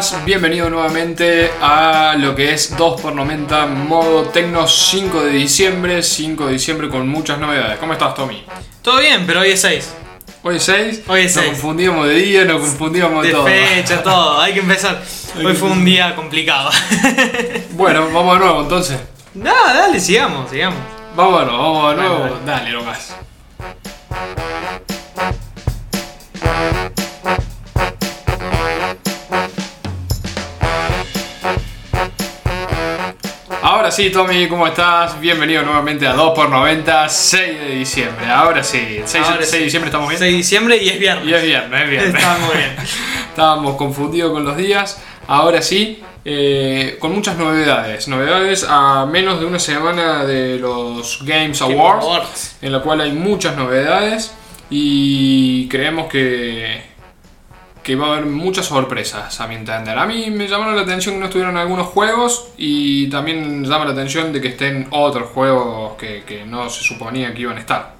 estás? Bienvenido nuevamente a lo que es 2x90 modo Tecno 5 de diciembre. 5 de diciembre con muchas novedades. ¿Cómo estás, Tommy? Todo bien, pero hoy es 6. Hoy es 6. Hoy es Nos 6. confundíamos de día, nos confundíamos de, De todo. fecha, todo. Hay que empezar. Hoy fue un día complicado. Bueno, vamos de nuevo entonces. no, dale, sigamos, sigamos. Vámonos, vamos de nuevo. Bueno, Dale, nomás. Sí, Tommy, ¿cómo estás? Bienvenido nuevamente a 2x90, 6 de diciembre. Ahora sí, 6, Ahora 6 de diciembre estamos bien. 6 de diciembre y es viernes. Y es viernes, es viernes. Bien. Estábamos confundidos con los días. Ahora sí, eh, con muchas novedades. Novedades a menos de una semana de los Games Awards, Awards. en la cual hay muchas novedades y creemos que, que va a haber muchas sorpresas, a mi entender. A mí me llamaron la atención que no estuvieran algunos juegos y también llama la atención de que estén otros juegos que, que no se suponía que iban a estar.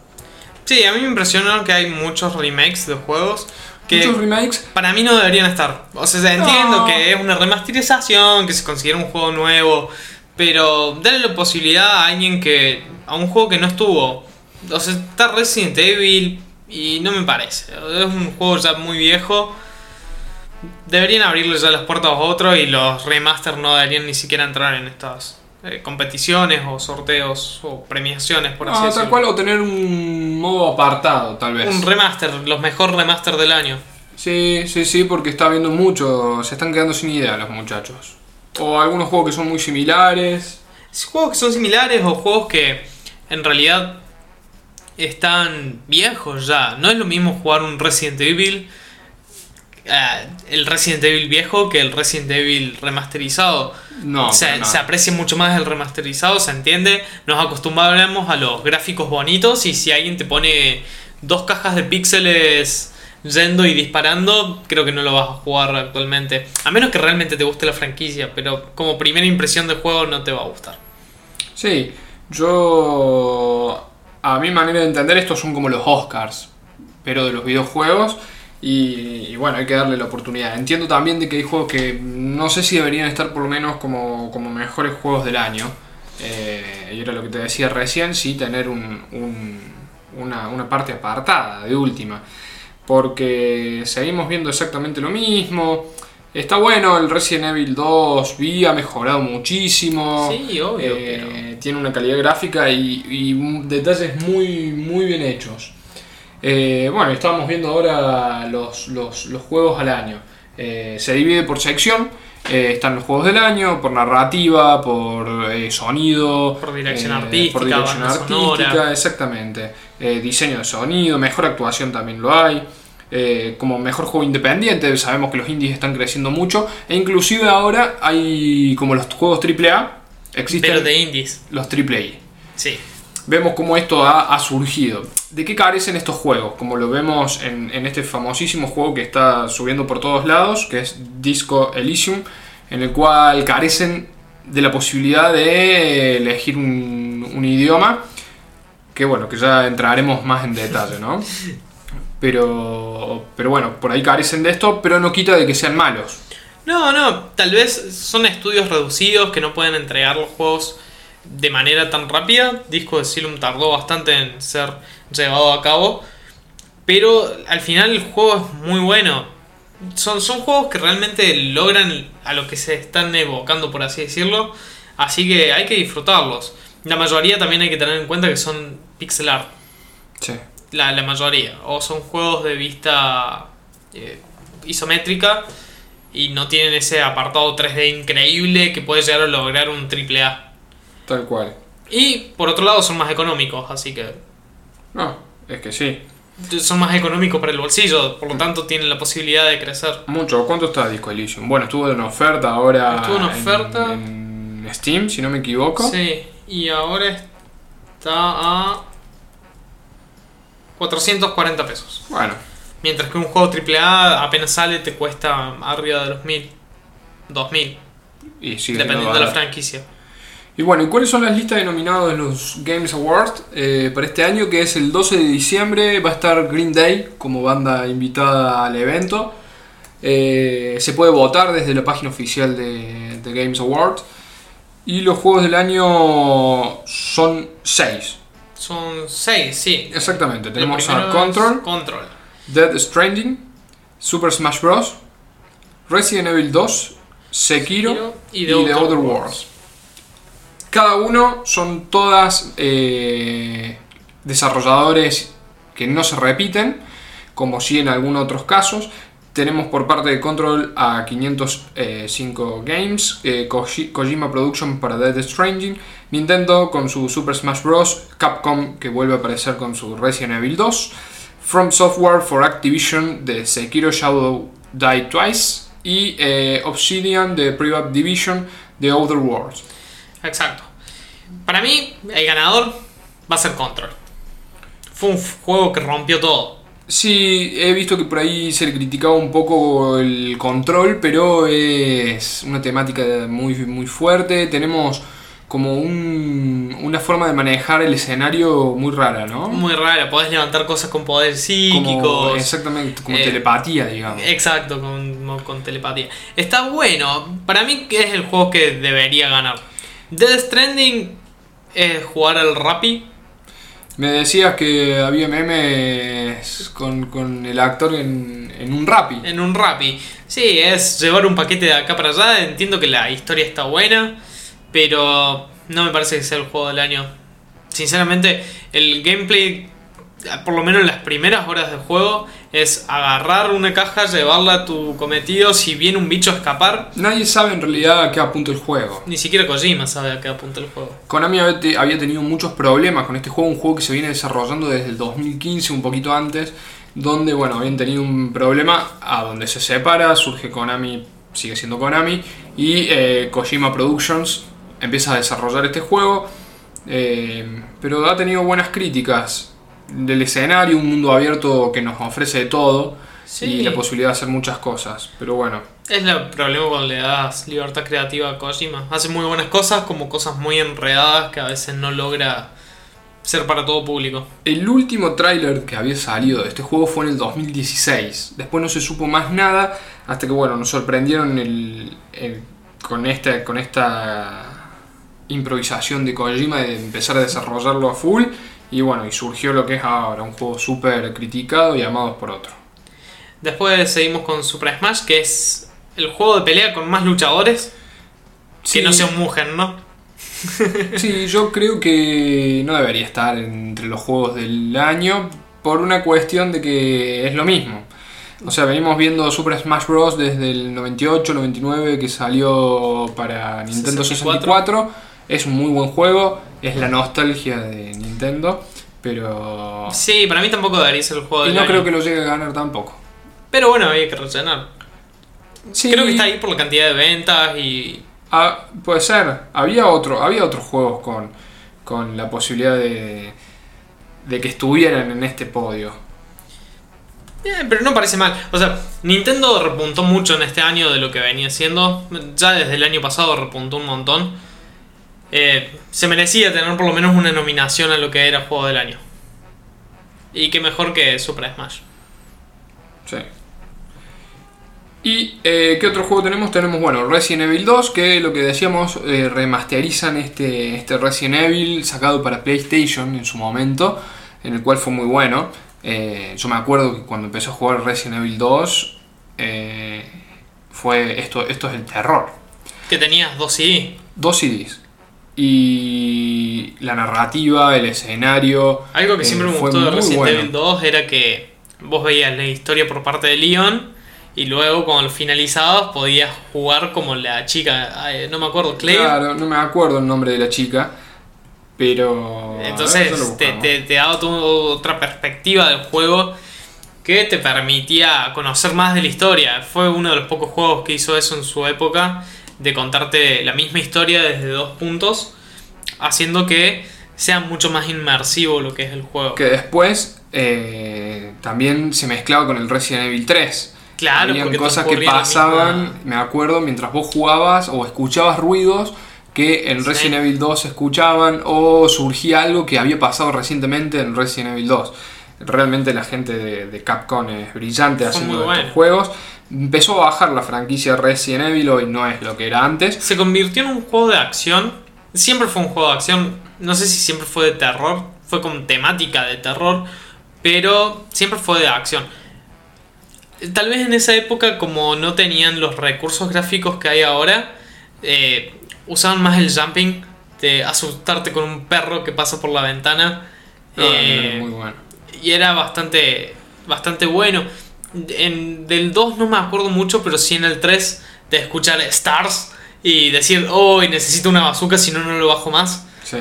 Sí, a mí me impresionó que hay muchos remakes de juegos que Muchos remakes para mí no deberían estar. O sea, No. entiendo que es una remasterización, que se considera un juego nuevo, pero dale la posibilidad a alguien que. a un juego que no estuvo. O sea, está Resident Evil y no me parece. Es un juego ya muy viejo. Deberían abrirle ya las puertas a otros y los remasters no deberían ni siquiera entrar en estas eh, competiciones o sorteos o premiaciones, por así decirlo. tal cual o tener un modo apartado, tal vez. Un remaster, los mejores remaster del año. Sí, sí, sí, porque está viendo mucho, se están quedando sin idea los muchachos. O algunos juegos que son muy similares. Juegos que son similares o juegos que en realidad están viejos ya. No es lo mismo jugar un Resident Evil, eh, el Resident Evil viejo, que el Resident Evil remasterizado. No, se, nada. se aprecia mucho más el remasterizado, se entiende. Nos acostumbramos a los gráficos bonitos y si alguien te pone dos cajas de píxeles yendo y disparando, creo que no lo vas a jugar actualmente. A menos que realmente te guste la franquicia, pero como primera impresión del juego no te va a gustar. Sí, yo... A mi manera de entender estos son como los Oscars, pero de los videojuegos. Y, y bueno, hay que darle la oportunidad. Entiendo también de que hay juegos que no sé si deberían estar por lo menos como, como mejores juegos del año. Eh, y era lo que te decía recién, sí, tener un- un- una, una parte apartada de última. Porque seguimos viendo exactamente lo mismo. Está bueno, el Resident Evil 2 vi, ha mejorado muchísimo. Sí, obvio, Eh, Tiene una calidad gráfica y, y detalles muy, muy bien hechos. Eh, bueno, estamos viendo ahora los, los- los juegos al año. Eh, se divide por sección. Eh, están los juegos del año, por narrativa, por eh, sonido, Por dirección eh, artística, por dirección artística, sonora. exactamente. Eh, diseño de sonido, mejor actuación también lo hay. Eh, como mejor juego independiente, sabemos que los indies están creciendo mucho. E inclusive ahora hay como los juegos AAA, existen Pero de indies. los AAA. Sí. Vemos cómo esto ha, surgido. ¿De qué carecen estos juegos? Como lo vemos en, en este famosísimo juego que está subiendo por todos lados, que es Disco Elysium, en el cual carecen de la posibilidad de elegir un, un idioma, que bueno, que ya entraremos más en detalle, ¿no? Pero, pero bueno, por ahí carecen de esto, pero no quita de que sean malos. No, no, tal vez son estudios reducidos que no pueden entregar los juegos de manera tan rápida. Disco de Silum tardó bastante en ser llevado a cabo. Pero al final el juego es muy bueno. Son, son juegos que realmente logran a lo que se están evocando, por así decirlo. Así que hay que disfrutarlos. La mayoría también hay que tener en cuenta que son pixel art. Sí. La, la mayoría. O son juegos de vista eh, isométrica y no tienen ese apartado 3D increíble que puede llegar a lograr un AAA. Tal cual. Y por otro lado son más económicos, así que No, es que sí. son más económicos para el bolsillo, por lo tanto tienen la posibilidad de crecer. Mucho. ¿Cuánto está Disco Elysium? Bueno, estuvo en oferta ahora. Estuvo en oferta. En, en Steam, si no me equivoco. Sí, y ahora está a 440 pesos. Bueno, Mientras que un juego AAA apenas sale te cuesta arriba de los 1000, 2000, y sigue dependiendo de la franquicia. Y bueno, ¿y cuáles son las listas de nominados en los Games Awards eh, para este año? Que es el 12 de diciembre, va a estar Green Day como banda invitada al evento. Eh, se puede votar desde la página oficial de, de Games Awards. Y los juegos del año son 6. Son 6, sí. Exactamente. Tenemos a Control, Control. Dead Stranding, Super Smash Bros., Resident Evil 2, Sekiro, Sekiro y y The, The Outer Outer Worlds. Cada uno son todas eh, desarrolladores que no se repiten, como si en algunos otros casos. Tenemos por parte de Control a 505 Games, eh, Koji- Kojima Production para Dead Stranding, Nintendo con su Super Smash Bros., Capcom que vuelve a aparecer con su Resident Evil 2, From Software for Activision de Sekiro Shadow Die Twice y eh, Obsidian de Private Division de Outer Worlds. Exacto. Para mí, el ganador va a ser Control. Fue un juego que rompió todo. Sí, he visto que por ahí se le criticaba un poco el control, pero es una temática muy, muy fuerte. Tenemos como un- una forma de manejar el escenario muy rara, ¿no? Muy rara, podés levantar cosas con poderes psíquicos. Como, exactamente, como Eh, telepatía, digamos. Exacto, con, con telepatía. Está bueno. Para mí es el juego que debería ganar. Death Stranding es jugar al Rappi. Me decías que había memes con, con el actor en, en un rapi. En un Rappi. Sí, es llevar un paquete de acá para allá. Entiendo que la historia está buena. Pero no me parece que sea el juego del año. Sinceramente, el gameplay, por lo menos en las primeras horas del juego, es agarrar una caja, llevarla a tu cometido. Si viene un bicho a escapar, Nadie sabe en realidad a qué apunta el juego. ni siquiera Kojima sabe a qué apunta el juego. Konami había te- había tenido muchos problemas con este juego, un juego que se viene desarrollando desde el 2015, un poquito antes, donde bueno, habían tenido un problema a donde se separa, surge Konami, sigue siendo Konami, y eh, Kojima Productions empieza a desarrollar este juego, eh, pero ha tenido buenas críticas del escenario, un mundo abierto que nos ofrece de todo Sí. y la posibilidad de hacer muchas cosas, pero bueno. Es el problema cuando le das libertad creativa a Kojima. Hace muy buenas cosas como cosas muy enredadas que a veces no logra ser para todo público. El último tráiler que había salido de este juego fue en el 2016. Después no se supo más nada hasta que bueno, nos sorprendieron el- el- con, esta, con esta improvisación de Kojima de empezar a desarrollarlo a full. Y bueno, y surgió lo que es ahora, un juego súper criticado y amado por otro. Después seguimos con Super Smash, que es el juego de pelea con más luchadores. Sí, Que no sea un Mugen, ¿no? sí, yo creo que no debería estar entre los juegos del año por una cuestión de que es lo mismo. O sea, venimos viendo Super Smash Bros. desde el 98, 99 que salió para Nintendo 64. Es un muy buen juego, es la nostalgia de Nintendo, pero... Sí, para mí tampoco debería ser el juego Y no año. creo que lo llegue a ganar tampoco. Pero bueno, había que rellenar. Sí, Creo que está ahí por la cantidad de ventas y... Ah, puede ser. Había otro, había otros juegos con, con la posibilidad de, de que estuvieran en este podio. Eh, pero no parece mal. O sea, Nintendo repuntó mucho en este año de lo que venía haciendo. Ya desde el año pasado repuntó un montón. Eh, se merecía tener por lo menos una nominación a lo que era juego del año. Y qué mejor que Super Smash. Sí. ¿Y eh, qué otro juego tenemos? Tenemos, bueno, Resident Evil 2, que lo que decíamos, eh, remasterizan este, este Resident Evil sacado para PlayStation en su momento, en el cual fue muy bueno. Eh, yo me acuerdo que cuando empecé a jugar Resident Evil 2, eh, fue esto, esto es el terror. Que tenías dos CD. Dos CDs. Y la narrativa, el escenario. Algo que eh, siempre me gustó de Resident bueno. Evil 2 era que vos veías la historia por parte de Leon. Y luego cuando lo finalizabas podías jugar como la chica, ay, no me acuerdo, Claire. Claro, no me acuerdo el nombre de la chica. Pero. Entonces te, te, te daba toda otra perspectiva del juego que te permitía conocer más de la historia. Fue uno de los pocos juegos que hizo eso en su época, de contarte la misma historia desde dos puntos, haciendo que sea mucho más inmersivo lo que es el juego. Que después eh, también se mezclaba con el Resident Evil 3. Claro, Habían cosas que pasaban, misma- me acuerdo, mientras vos jugabas o escuchabas ruidos que en Sí. Resident Evil 2 se escuchaban o surgía algo que había pasado recientemente en Resident Evil 2. Realmente la gente de, de Capcom es brillante Fue haciendo estos bueno. juegos. Empezó a bajar la franquicia Resident Evil, hoy no es lo que era antes. Se convirtió en un juego de acción. Siempre fue un juego de acción. No sé si siempre fue de terror. Fue con temática de terror. Pero siempre fue de acción. Tal vez en esa época, como no tenían los recursos gráficos que hay ahora, eh, usaban más el jumping de asustarte con un perro que pasa por la ventana. No, Eh, muy bueno. y era bastante bastante bueno. En, del 2 no me acuerdo mucho, pero sí en el 3 de escuchar Stars y decir, oh, necesito una bazooka, si no, no lo bajo más. Sí.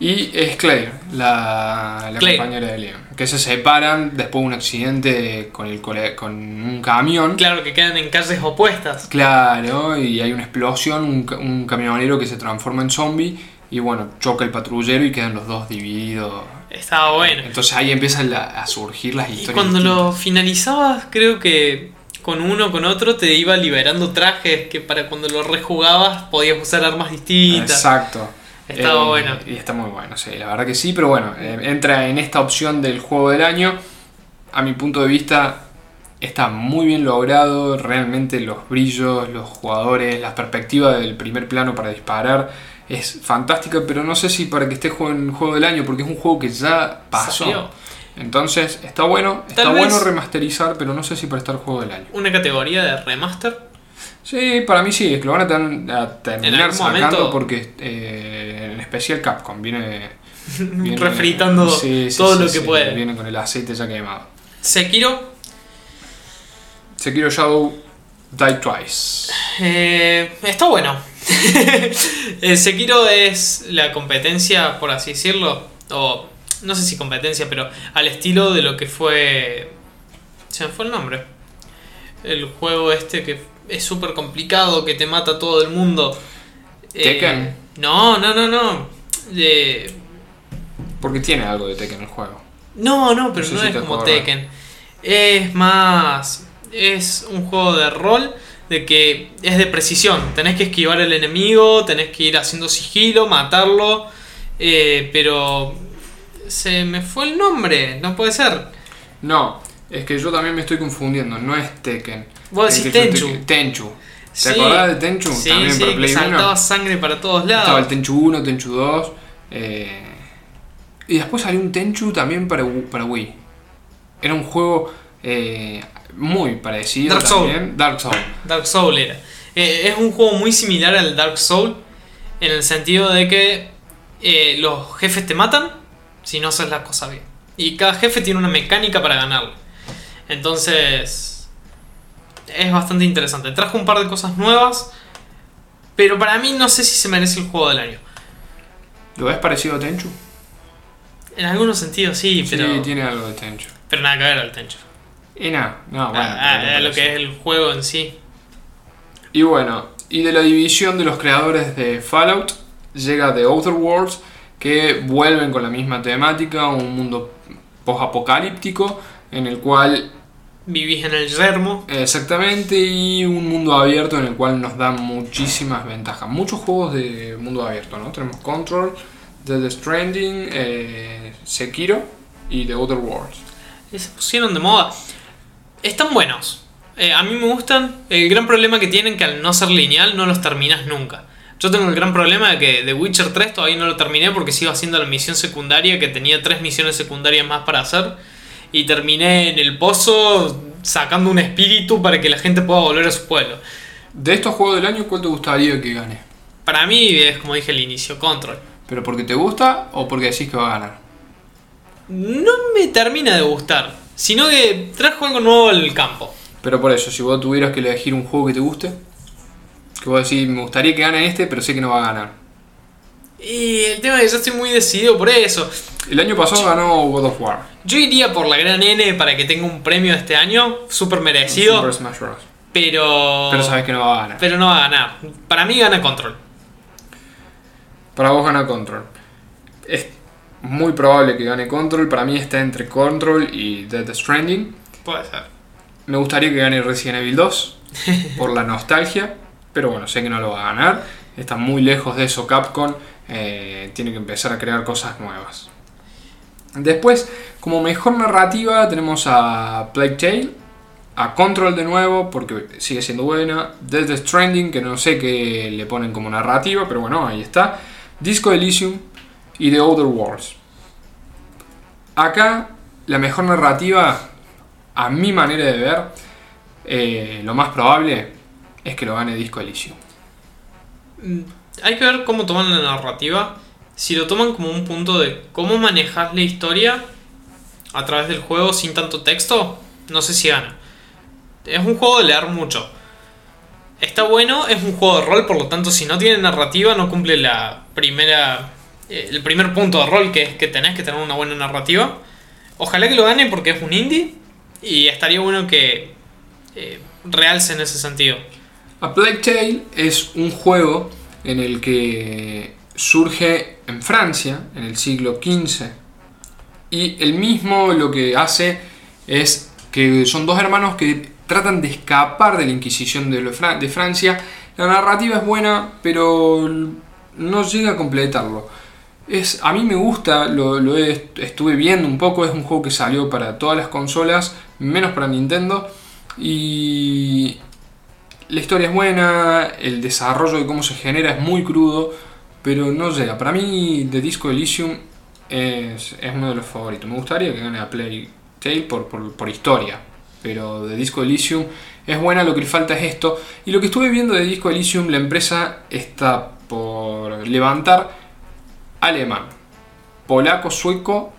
Y es Claire, la, la Claire. compañera de Leon. Que se separan después de un accidente con, el, cole- con un camión. Claro que quedan en calles opuestas. Claro, y hay una explosión, un, un camionero que se transforma en zombie. Y bueno, choca el patrullero y quedan los dos divididos. Estaba bueno. Entonces ahí empiezan la- a surgir las Y historias. cuando distintas. lo finalizabas, creo que con uno con otro te iba liberando trajes que para cuando lo rejugabas podías usar armas distintas. Exacto. Estaba Eh, bueno. Y está muy bueno, sí, la verdad que sí, pero bueno, eh, entra en esta opción del juego del año. A mi punto de vista, está muy bien logrado. Realmente los brillos, los jugadores, la perspectiva del primer plano para disparar es fantástica, pero no sé si para que esté en juego del año, porque es un juego que ya pasó. Salió. Entonces, está bueno, está Tal bueno remasterizar, pero no sé si para estar juego del año. Una categoría de remaster. Sí, para mí sí, es que lo van a, ten- a terminar sacando momento- porque eh, en especial Capcom viene, viene- Refritando Sí, sí, todo sí, lo que puede. Viene con el aceite ya quemado. Sekiro, Sekiro Shadow Die Twice. Eh, está bueno. el Sekiro es la competencia, por así decirlo, o no sé si competencia, pero al estilo de lo que fue... Se me fue el nombre. El juego este que es súper complicado, que te mata a todo el mundo. Eh, ¿Tekken? no, no, no, no. Porque tiene algo de Tekken el juego. No, no, pero No es como. Tekken. Es más. Es un juego de rol de que es de precisión. Tenés que esquivar el enemigo, tenés que ir haciendo sigilo, matarlo. eh, pero. Se me fue el nombre, no puede ser. No, es que yo también me estoy confundiendo. No es Tekken. Vos decís Tenchu. te- Tenchu. ¿Te Sí. acordás de Tenchu? Sí, también sí, para que Play saltaba 1. sangre para todos Estaba el lados. Tenchu 1, Tenchu 2. eh, y después salió un Tenchu también para, para Wii. Era un juego eh, muy parecido Dark Soul. también. Dark Soul. Dark Soul era. Eh, es un juego muy similar al Dark Soul en el sentido de que eh, los jefes te matan si no haces la cosa bien. Y cada jefe tiene una mecánica para ganarle. Entonces es bastante interesante. Trajo un par de cosas nuevas, pero para mí no sé si se merece el juego del año. ¿Lo ves parecido a Tenchu? En algunos sentidos sí, pero, Sí, tiene algo de Tenchu. pero nada que ver al Tenchu. Y nada, no, bueno. Ah, ah, pero a lo que es el juego en sí. Y bueno, y de la división de los creadores de Fallout llega The Outer Worlds, que vuelven con la misma temática, un mundo post-apocalíptico, en el cual Vivís en el yermo. Exactamente, y un mundo abierto en el cual nos dan muchísimas ventajas. Muchos juegos de mundo abierto, ¿no? Tenemos Control, The Stranding, eh, Sekiro y The Outer Worlds. Y se pusieron de moda. Están buenos. Eh, a mí me gustan. El gran problema que tienen que al no ser lineal no los terminas nunca. Yo tengo el gran problema de que The Witcher 3 todavía no lo terminé porque sigo haciendo la misión secundaria que tenía tres misiones secundarias más para hacer. Y terminé en el pozo sacando un espíritu para que la gente pueda volver a su pueblo. De estos juegos del año, ¿cuál te gustaría que gane? Para mí es como dije al inicio, Control. ¿Pero porque te gusta o porque decís que va a ganar? No me termina de gustar, sino que trajo algo nuevo al campo. Pero por eso, si vos tuvieras que elegir un juego que te guste, que vos decís, me gustaría que gane este, pero sé que no va a ganar. Y el tema es que yo estoy muy decidido por eso. El año pasado ganó God of War. Yo iría por la gran N para que tenga un premio este año, súper merecido, Super Smash Bros. pero... Pero sabes que no va a ganar. pero no va a ganar. Para mí gana Control. Para vos gana Control. Es muy probable que gane Control. Para mí está entre Control y Death Stranding. Puede ser. Me gustaría que gane Resident Evil 2 por la nostalgia. Pero bueno, sé que no lo va a ganar. Está muy lejos de eso Capcom. eh, tiene que empezar a crear cosas nuevas. Después, como mejor narrativa, tenemos a Plague Tale. a Control de nuevo, porque sigue siendo buena. Death Stranding, que no sé qué le ponen como narrativa, pero bueno, ahí está. Disco Elysium y The Outer Worlds. Acá, la mejor narrativa, a mi manera de ver, eh, lo más probable es que lo gane Disco Elysium. Mm, Hay que ver cómo toman la narrativa. Si lo toman como un punto de cómo manejas la historia a través del juego sin tanto texto, no sé si gana. Es un juego de leer mucho. Está bueno, es un juego de rol, por lo tanto, si no tiene narrativa, no cumple la primera. Eh, el primer punto de rol que es que tenés que tener una buena narrativa. Ojalá que lo gane porque es un indie. Y estaría bueno que eh, realce en ese sentido. A Plague Tale es un juego en el que surge en Francia en el siglo XV y el mismo lo que hace es que son dos hermanos que tratan de escapar de la Inquisición de, Francia. La narrativa es buena, pero no llega a completarlo. Es, a mí me gusta, lo, he- estuve viendo un poco, es un juego que salió para todas las consolas, menos para Nintendo. Y la historia es buena, el desarrollo de cómo se genera es muy crudo, pero no llega. Para mí, The Disco Elysium es, es uno de los favoritos. Me gustaría que gane a Plague Tale por, por, por historia, pero The Disco Elysium es buena, lo que le falta es esto. Y lo que estuve viendo de Disco Elysium, la empresa está por levantar alemán, polaco, sueco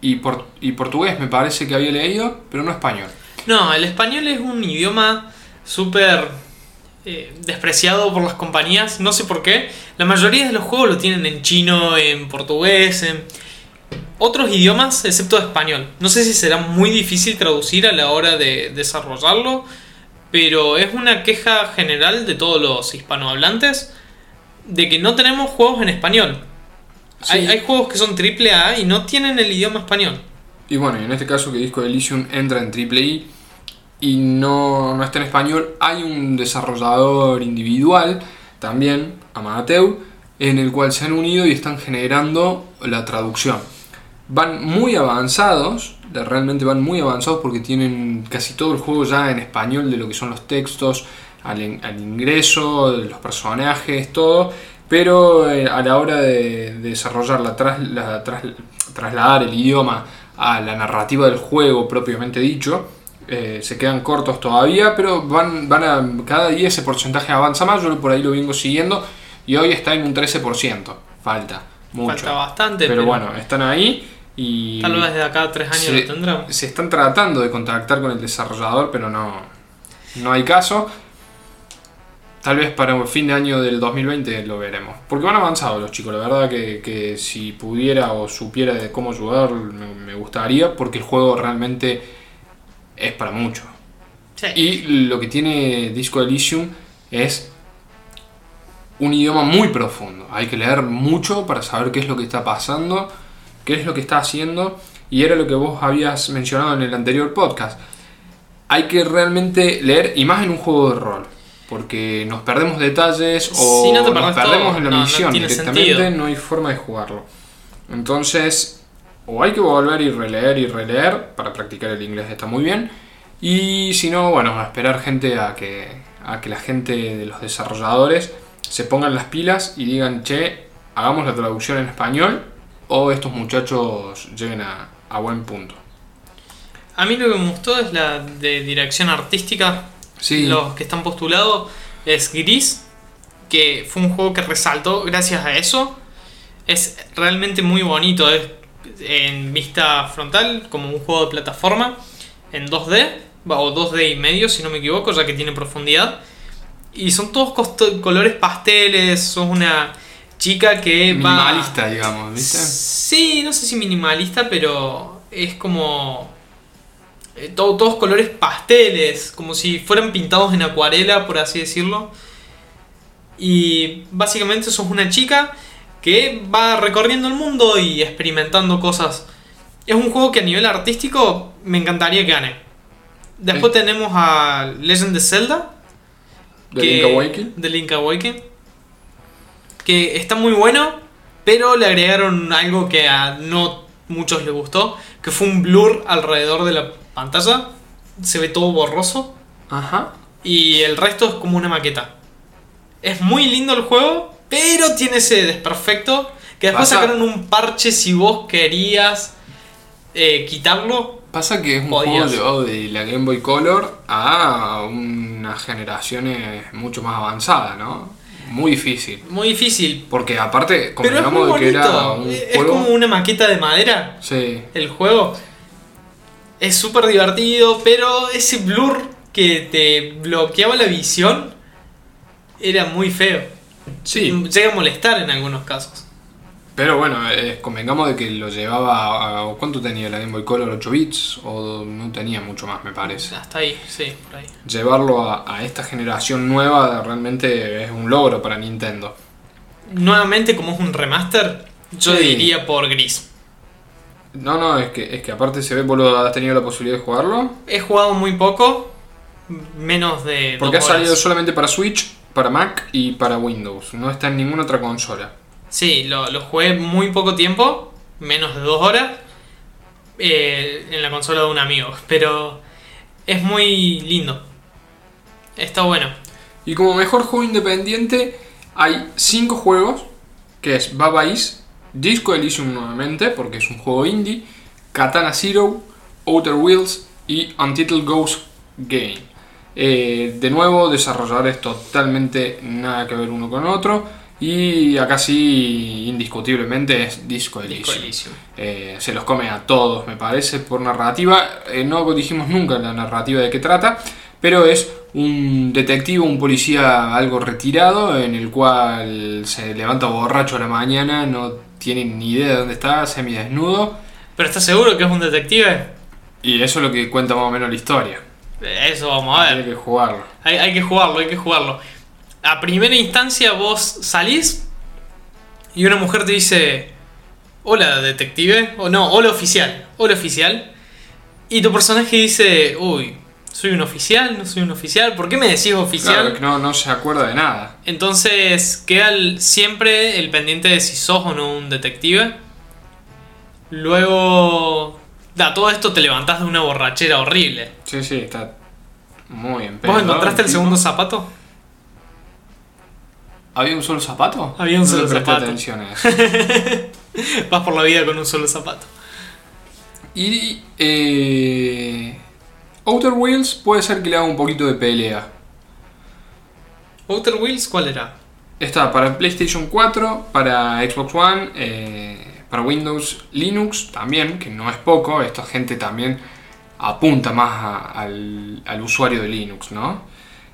y, por- y portugués, me parece que había leído, pero no español. No, el español es un idioma súper eh, despreciado por las compañías, no sé por qué. La mayoría de los juegos lo tienen en chino, en portugués, en otros idiomas excepto español. No sé si será muy difícil traducir a la hora de desarrollarlo, pero es una queja general de todos los hispanohablantes de que no tenemos juegos en español. Sí. Hay, hay juegos que son triple A y no tienen el idioma español. Y bueno, en este caso que Disco Elysium entra en triple I y no, no está en español, hay un desarrollador individual, también amateur, en el cual se han unido y están generando la traducción. Van muy avanzados, realmente van muy avanzados porque tienen casi todo el juego ya en español de lo que son los textos, al, al ingreso, de los personajes, todo. Pero eh, a la hora de, de desarrollar la, tras- la tras- trasladar el idioma a la narrativa del juego propiamente dicho, eh, se quedan cortos todavía, pero van, van a, cada día ese porcentaje avanza más, yo por ahí lo vengo siguiendo y hoy está en un 13%, falta mucho. Falta bastante, pero, bueno, están ahí y tal vez de acá a tres años se, lo tendremos. se están tratando de contactar con el desarrollador, pero no, no hay caso. Tal vez para el fin de año del 2020 lo veremos. Porque van avanzados los chicos. La verdad que, que si pudiera o supiera de cómo ayudar, me, me gustaría. Porque el juego realmente es para mucho. Sí. Y lo que tiene Disco Elysium es un idioma muy profundo. Hay que leer mucho para saber qué es lo que está pasando, qué es lo que está haciendo. Y era lo que vos habías mencionado en el anterior podcast. Hay que realmente leer, y más en un juego de rol. Porque nos perdemos detalles o no nos perdemos todo. en la No, misión. Directamente sentido. no hay forma de jugarlo. Entonces, o hay que volver y releer y releer para practicar el inglés, está muy bien. Y si no, bueno, a esperar gente a que, a que la gente de los desarrolladores se pongan las pilas y digan, che, hagamos la traducción en español o estos muchachos lleguen a, a buen punto. A mí lo que me gustó es la de dirección artística. Sí, Los que están postulados es Gris, que fue un juego que resaltó gracias a eso. Es realmente muy bonito, es en vista frontal, como un juego de plataforma, en 2D, va, o 2D y medio si no me equivoco, ya que tiene profundidad. Y son todos colores pasteles, sos una chica que va... minimalista, digamos, ¿viste? Sí, no sé si minimalista, pero es como. Eh, todo- todos colores pasteles, como si fueran pintados en acuarela, por así decirlo. Y básicamente sos una chica que va recorriendo el mundo y experimentando cosas. Es un juego que a nivel artístico me encantaría que gane. Después tenemos a Legend of Zelda. De que- Link Awakening. de Link Awakening. Que está muy bueno, pero le agregaron algo que a no muchos les gustó, que fue un blur alrededor de la pantalla. se ve todo borroso. Ajá. Y el resto es como una maqueta. Es muy lindo el juego, pero tiene ese desperfecto. Que después Pasa- sacaron un parche si vos querías eh, quitarlo. Pasa que es un Podías. juego llevado de la Game Boy Color a unas generaciones mucho más avanzadas, ¿no? Muy difícil. Muy difícil. Porque aparte, Pero es muy que era un Es juego. como una maqueta de madera. Sí. el juego. Es súper divertido, pero ese blur que te bloqueaba la visión era muy feo. Sí. Llega a molestar en algunos casos. Pero bueno, eh, convengamos de que lo llevaba a. ¿Cuánto tenía la Game Boy Color? ¿8 bits? O no tenía mucho más, me parece. Hasta ahí, sí, por ahí. Llevarlo a, a esta generación nueva realmente es un logro para Nintendo. Nuevamente, como es un remaster, yo Sí. diría por gris. No, no, es que, es que aparte se ve, vos lo has tenido la posibilidad de jugarlo. He jugado muy poco, menos de. Porque ha salido solamente para Switch, para Mac y para Windows. No está en ninguna otra consola. Sí, lo, jugué muy poco tiempo, menos de dos horas, eh, en la consola de un amigo. Pero es muy lindo. Está bueno. Y como mejor juego independiente hay 5 juegos, que es Baba Is, Disco Elysium nuevamente, porque es un juego indie, Katana Zero, Outer Wheels y Untitled Ghost Game. Eh, de nuevo, desarrolladores totalmente nada que ver uno con otro. Y acá sí, indiscutiblemente, es Disco Elysium. Eh, se los come a todos, me parece, por narrativa. Eh, no dijimos nunca la narrativa de qué trata, pero es un detective, un policía algo retirado, en el cual se levanta borracho a la mañana, no tiene ni idea de dónde está, semidesnudo, ¿Pero estás seguro que es un detective? y eso es lo que cuenta más o menos la historia. Eso vamos a ver. que jugarlo. Hay, hay que jugarlo, hay que jugarlo. A primera instancia vos salís y una mujer te dice, hola detective, o no, hola oficial, hola oficial. Y tu personaje dice, uy, soy un oficial, no soy un oficial, ¿por qué me decís oficial? Claro, que no, no se acuerda de nada. Entonces queda el- siempre el pendiente de si sos o no un detective. Luego, da, todo esto te levantás de una borrachera horrible. Sí, sí, está muy bien. ¿Vos encontraste el segundo zapato? ¿Había un solo zapato? Había un No solo zapato. atención a eso. Vas por la vida con un solo zapato. Y eh, Outer Wheels puede ser que le haga un poquito de pelea. Outer Wheels, ¿cuál era? Está para PlayStation 4, para Xbox One, eh, para Windows, Linux también, que no es poco. Esta gente también apunta más a- al, al usuario de Linux, ¿no?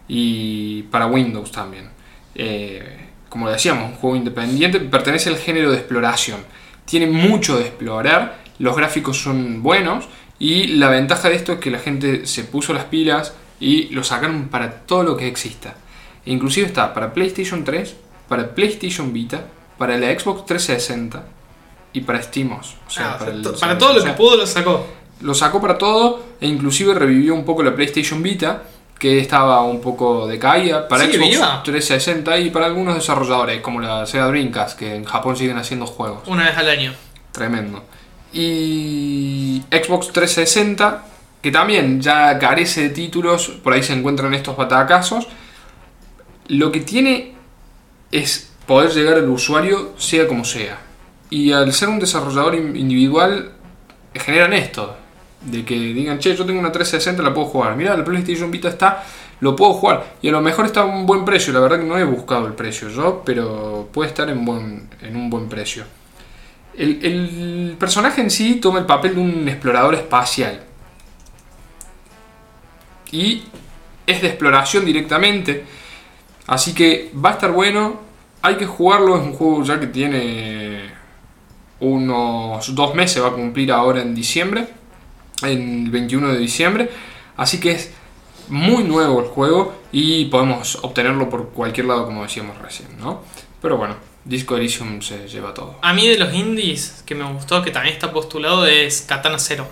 Y para Windows también. Eh, como decíamos, un juego independiente, pertenece al género de exploración. Tiene mucho de explorar, los gráficos son buenos y la ventaja de esto es que la gente se puso las pilas y lo sacaron para todo lo que exista. E inclusive está para PlayStation 3, para PlayStation Vita, para la Xbox 360 y para SteamOS. O sea, Ah, para, el- o sea, para todo lo que pudo lo sacó. lo sacó para todo e inclusive revivió un poco la PlayStation Vita, que estaba un poco decaída, para ¿Sigue Xbox viva? 360 y para algunos desarrolladores, como la Sega Dreamcast, que en Japón siguen haciendo juegos. Una vez al año. Tremendo. Y Xbox 360, que también ya carece de títulos, por ahí se encuentran estos batacazos. Lo que tiene es poder llegar al usuario sea como sea. Y al ser un desarrollador in- individual, generan esto. De que digan, che, yo tengo una 360, la puedo jugar. Mira, la PlayStation Vita está, lo puedo jugar. Y a lo mejor está a un buen precio. La verdad que no he buscado el precio yo, pero puede estar en, buen, en un buen precio. El, el personaje en sí toma el papel de un explorador espacial. Y es de exploración directamente. Así que va a estar bueno. Hay que jugarlo. Es un juego ya que tiene unos dos meses. Va a cumplir ahora en diciembre. En el 21 de diciembre. Así que es muy nuevo el juego. Y podemos obtenerlo por cualquier lado como decíamos recién. ¿no? Pero bueno, Disco Elysium se lleva todo. A mí de los indies que me gustó, que también está postulado, es Katana Zero.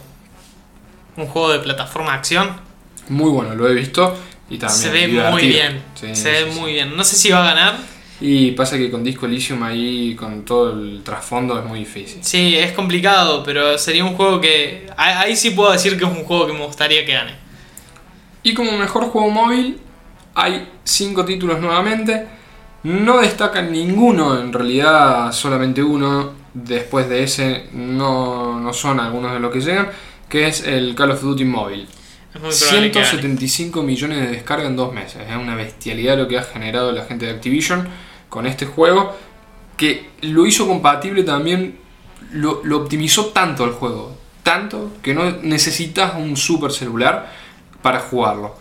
Un juego de plataforma de acción. Muy bueno, lo he visto. Y también se ve divertido. muy bien. Sí, se ve sí. muy bien. No sé si va a ganar. Y pasa que con Disco Elysium ahí, con todo el trasfondo, es muy difícil. Sí, es complicado, pero sería un juego que... Ahí sí puedo decir que es un juego que me gustaría que gane. Y como mejor juego móvil, hay 5 títulos nuevamente. No destacan ninguno, en realidad solamente uno. Después de ese no, no son algunos de los que llegan, que es el Call of Duty gane. 175 millones de descargas en dos meses. Es una bestialidad lo que ha generado la gente de Activision con este juego. Que lo hizo compatible también. Lo, lo optimizó tanto el juego. Tanto que no necesitas un super celular para jugarlo.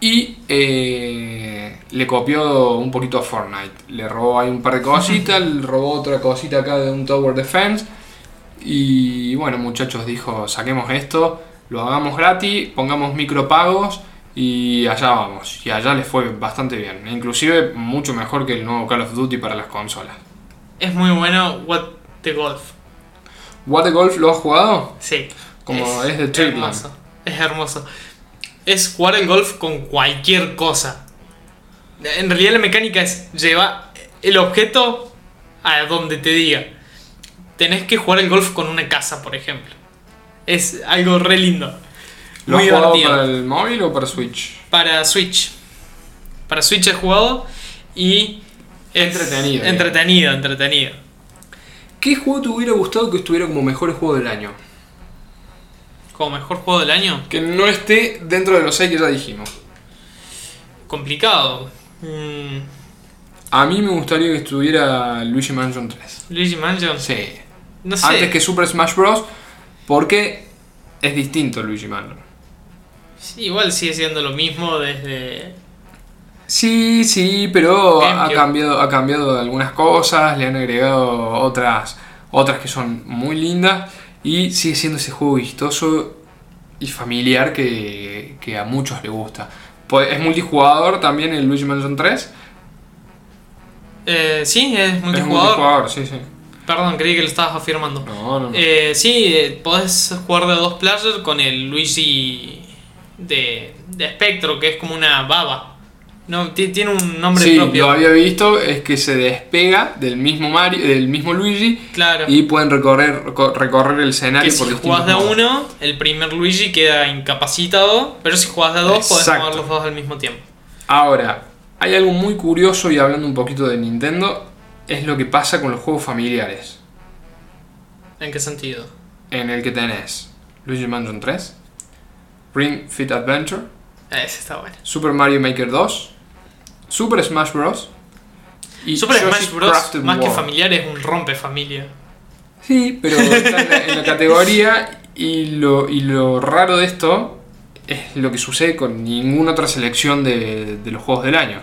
Y eh, le copió un poquito a Fortnite. Le robó ahí un par de cositas. le robó otra cosita acá de un Tower Defense. Y bueno, muchachos, dijo: saquemos esto lo hagamos gratis, pongamos micropagos y allá vamos. Y allá les fue bastante bien. Inclusive mucho mejor que el nuevo Call of Duty para las consolas. Es muy bueno What the Golf. ¿What the Golf lo has jugado? Sí. Como es de Tripman. hermoso. Es hermoso. Es jugar el golf con cualquier cosa. En realidad la mecánica es llevar el objeto a donde te diga. Tenés que jugar el golf con una casa, por ejemplo. Es algo re lindo. ¿Lo Muy has jugado divertido. para el móvil o para Switch? Para Switch. Para Switch he jugado y... es Entretenido, Entretenido, entretenido. ¿Qué juego te hubiera gustado que estuviera como mejor juego del año? Como mejor juego del año, Que no esté dentro de los 6 que ya dijimos. complicado. Mm, A mí me gustaría que estuviera Luigi Mansion 3. Luigi Mansion. Sí. No sé. Antes que Super Smash Bros. Porque es distinto Luigi Mansion. Sí, igual sigue siendo lo mismo desde. Sí, sí, pero ha cambiado, ha cambiado algunas cosas, le han agregado otras, otras que son muy lindas y sigue siendo ese juego vistoso y familiar que, que a muchos les gusta. Pues, Es multijugador también el Luigi Mansion 3. Eh, sí, es Es multijugador. sí, sí. Perdón, creí que lo estabas afirmando. No, no, no. Eh, sí, eh, podés jugar de dos player con el Luigi de, de Spectro, que es como una baba. No, ti- tiene un nombre Sí, propio. lo había visto, es que se despega del mismo Mario, del mismo Luigi Claro. y pueden recorrer, reco- recorrer el escenario que por si jugás de uno, el primer Luigi queda incapacitado, pero si jugás de dos, podés jugar los dos al mismo tiempo. Ahora, hay algo muy curioso y hablando un poquito de Nintendo, es lo que pasa con los juegos familiares. ¿En qué sentido? En el que tenés Luigi Mansion 3, Ring Fit Adventure, Eh, Ese está bueno. Super Mario Maker 2, Super Smash Bros. y Super Yoshi Smash Bros. Crafted más que familiar es un rompe familia. Sí, pero está en la, en la categoría y lo, y lo raro de esto es lo que sucede con ninguna otra selección de, de los juegos del año.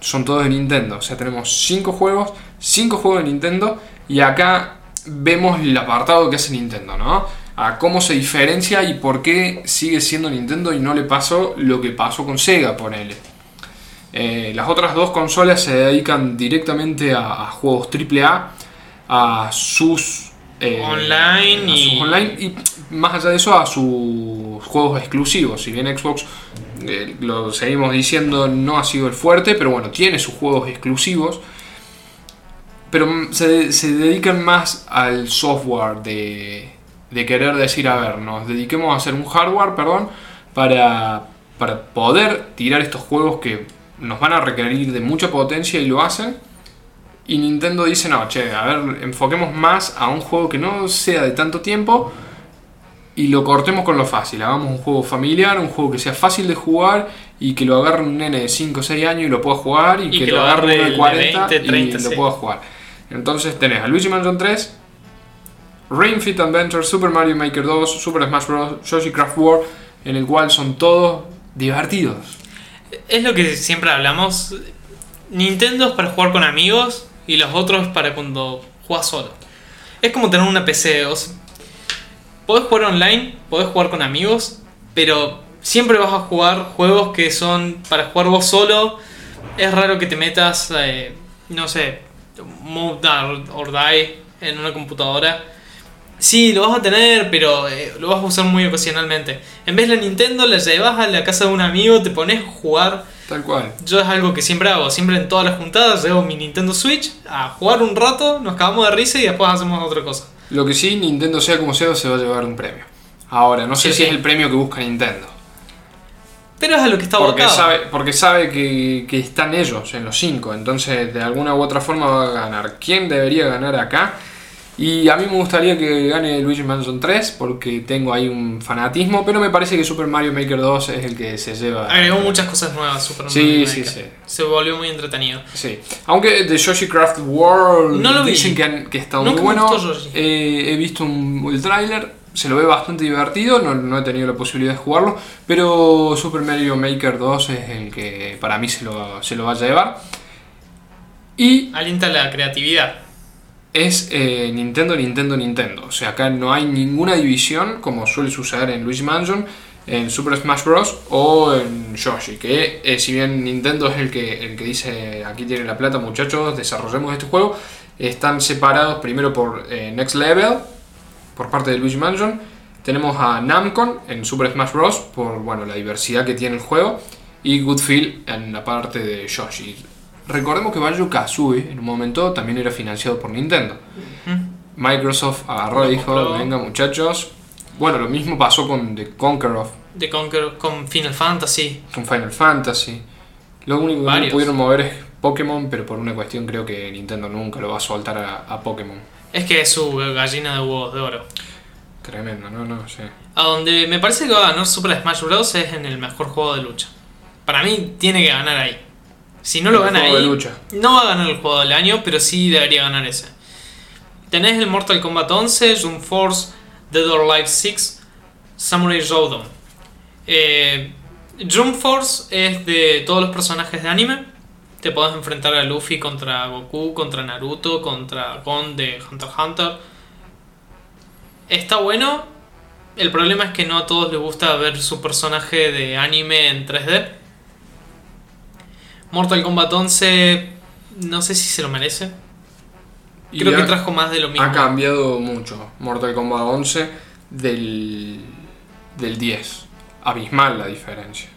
Son todos de Nintendo. O sea, tenemos 5 juegos, 5 juegos de Nintendo y acá vemos el apartado que hace Nintendo, ¿no? A cómo se diferencia y por qué sigue siendo Nintendo y no le pasó lo que pasó con Sega, ponele. Eh, las otras dos consolas se dedican directamente a, a juegos AAA, a sus eh, Online a y- sus online y más allá de eso a sus juegos exclusivos. Si bien Xbox eh, lo seguimos diciendo no ha sido el fuerte, pero bueno tiene sus juegos exclusivos. Pero mm, se, se dedican más al software de, de querer decir, a ver, nos dediquemos a hacer un hardware, perdón, para, para poder tirar estos juegos que nos van a requerir de mucha potencia y lo hacen. Y Nintendo dice, no, che, a ver, enfoquemos más a un juego que no sea de tanto tiempo y lo cortemos con lo fácil. Hagamos un juego familiar, un juego que sea fácil de jugar y que lo agarre un nene de 5 o 6 años y lo pueda jugar y, que, lo agarre uno de de 40 20, 30, y lo sí. pueda jugar. Entonces tenés a Luigi Mansion 3, Ring Adventure, Super Mario Maker 2, Super Smash Bros., Yoshi Craft World, en el cual son todos divertidos. Es lo que siempre hablamos. Nintendo es para jugar con amigos y los otros para cuando juegas solo. Es como tener una PC. O podés jugar online, podés jugar con amigos, pero siempre vas a jugar juegos que son para jugar vos solo. Es raro que te metas, eh, no sé, Move or Die en una computadora. Sí, lo vas a tener, pero eh, lo vas a usar muy ocasionalmente. En vez de la Nintendo, la llevas a la casa de un amigo, te pones a jugar. Tal cual. Yo es algo que siempre hago, siempre en todas las juntadas llevo mi Nintendo Switch a jugar un rato, nos cagamos de risa y después hacemos otra cosa. Lo que sí, Nintendo sea como sea, se va a llevar un premio. Ahora, no sé Sí, si sí. es el premio que busca Nintendo. Pero es a lo que está Porque abocado. sabe, porque sabe que, que están ellos en los cinco, entonces de alguna u otra forma va a ganar. ¿Quién debería ganar acá? Y a mí me gustaría que gane Luigi Mansion 3 porque tengo ahí un fanatismo, pero me parece que Super Mario Maker 2 es el que se lleva. Agregó muchas cosas nuevas Super Sí, Mario sí, Maker. sí. Se volvió muy entretenido. Sí. Aunque de Yoshi Craft World No lo vi. dicen que, han- que está muy me bueno. gustó Yoshi. Eh, he visto un, el tráiler, se lo ve bastante divertido, no, no he tenido la posibilidad de jugarlo, pero Super Mario Maker 2 es el que para mí se lo, se lo va a llevar. Y Alienta la creatividad. Es eh, Nintendo, Nintendo, Nintendo. O sea, acá no hay ninguna división como suele suceder en Luigi Mansion, en Super Smash Bros. o en Yoshi. Que eh, si bien Nintendo es el que, el que dice aquí tienen la plata muchachos, desarrollemos este juego, están separados primero por eh, Next Level, por parte de Luigi Mansion. Tenemos a Namco en Super Smash Bros. por bueno, la diversidad que tiene el juego. Y Good Feel en la parte de Yoshi. Recordemos que Banjo Kazooie en un momento también era financiado por Nintendo. Microsoft agarró y dijo: compró. Venga, muchachos. Bueno, lo mismo pasó con The Conqueror of De Conquer con Final Fantasy. con Final Fantasy. Lo único que no pudieron mover es Pokémon, pero por una cuestión creo que Nintendo nunca lo va a soltar a, a Pokémon. Es que es su gallina de huevos de oro. Tremendo, no, no, sí. A donde me parece que va a ganar Super Smash Bros. es en el mejor juego de lucha. Para mí tiene que ganar ahí. Si no lo gana ahí, lucha. no va a ganar el juego del año, pero sí debería ganar ese. Tenés el Mortal Kombat 11, Jump Force, Dead or Alive 6, Samurai Shodown. Eh, Jump Force es de todos los personajes de anime. Te podés enfrentar a Luffy contra Goku, contra Naruto, contra Gon de Hunter x Hunter. Está bueno. El problema es que no a todos les gusta ver su personaje de anime en 3D. Mortal Kombat 11, no sé si se lo merece. Y Creo que ha- trajo más de lo mismo. Ha cambiado mucho Mortal Kombat 11 del, del 10. Abismal la diferencia.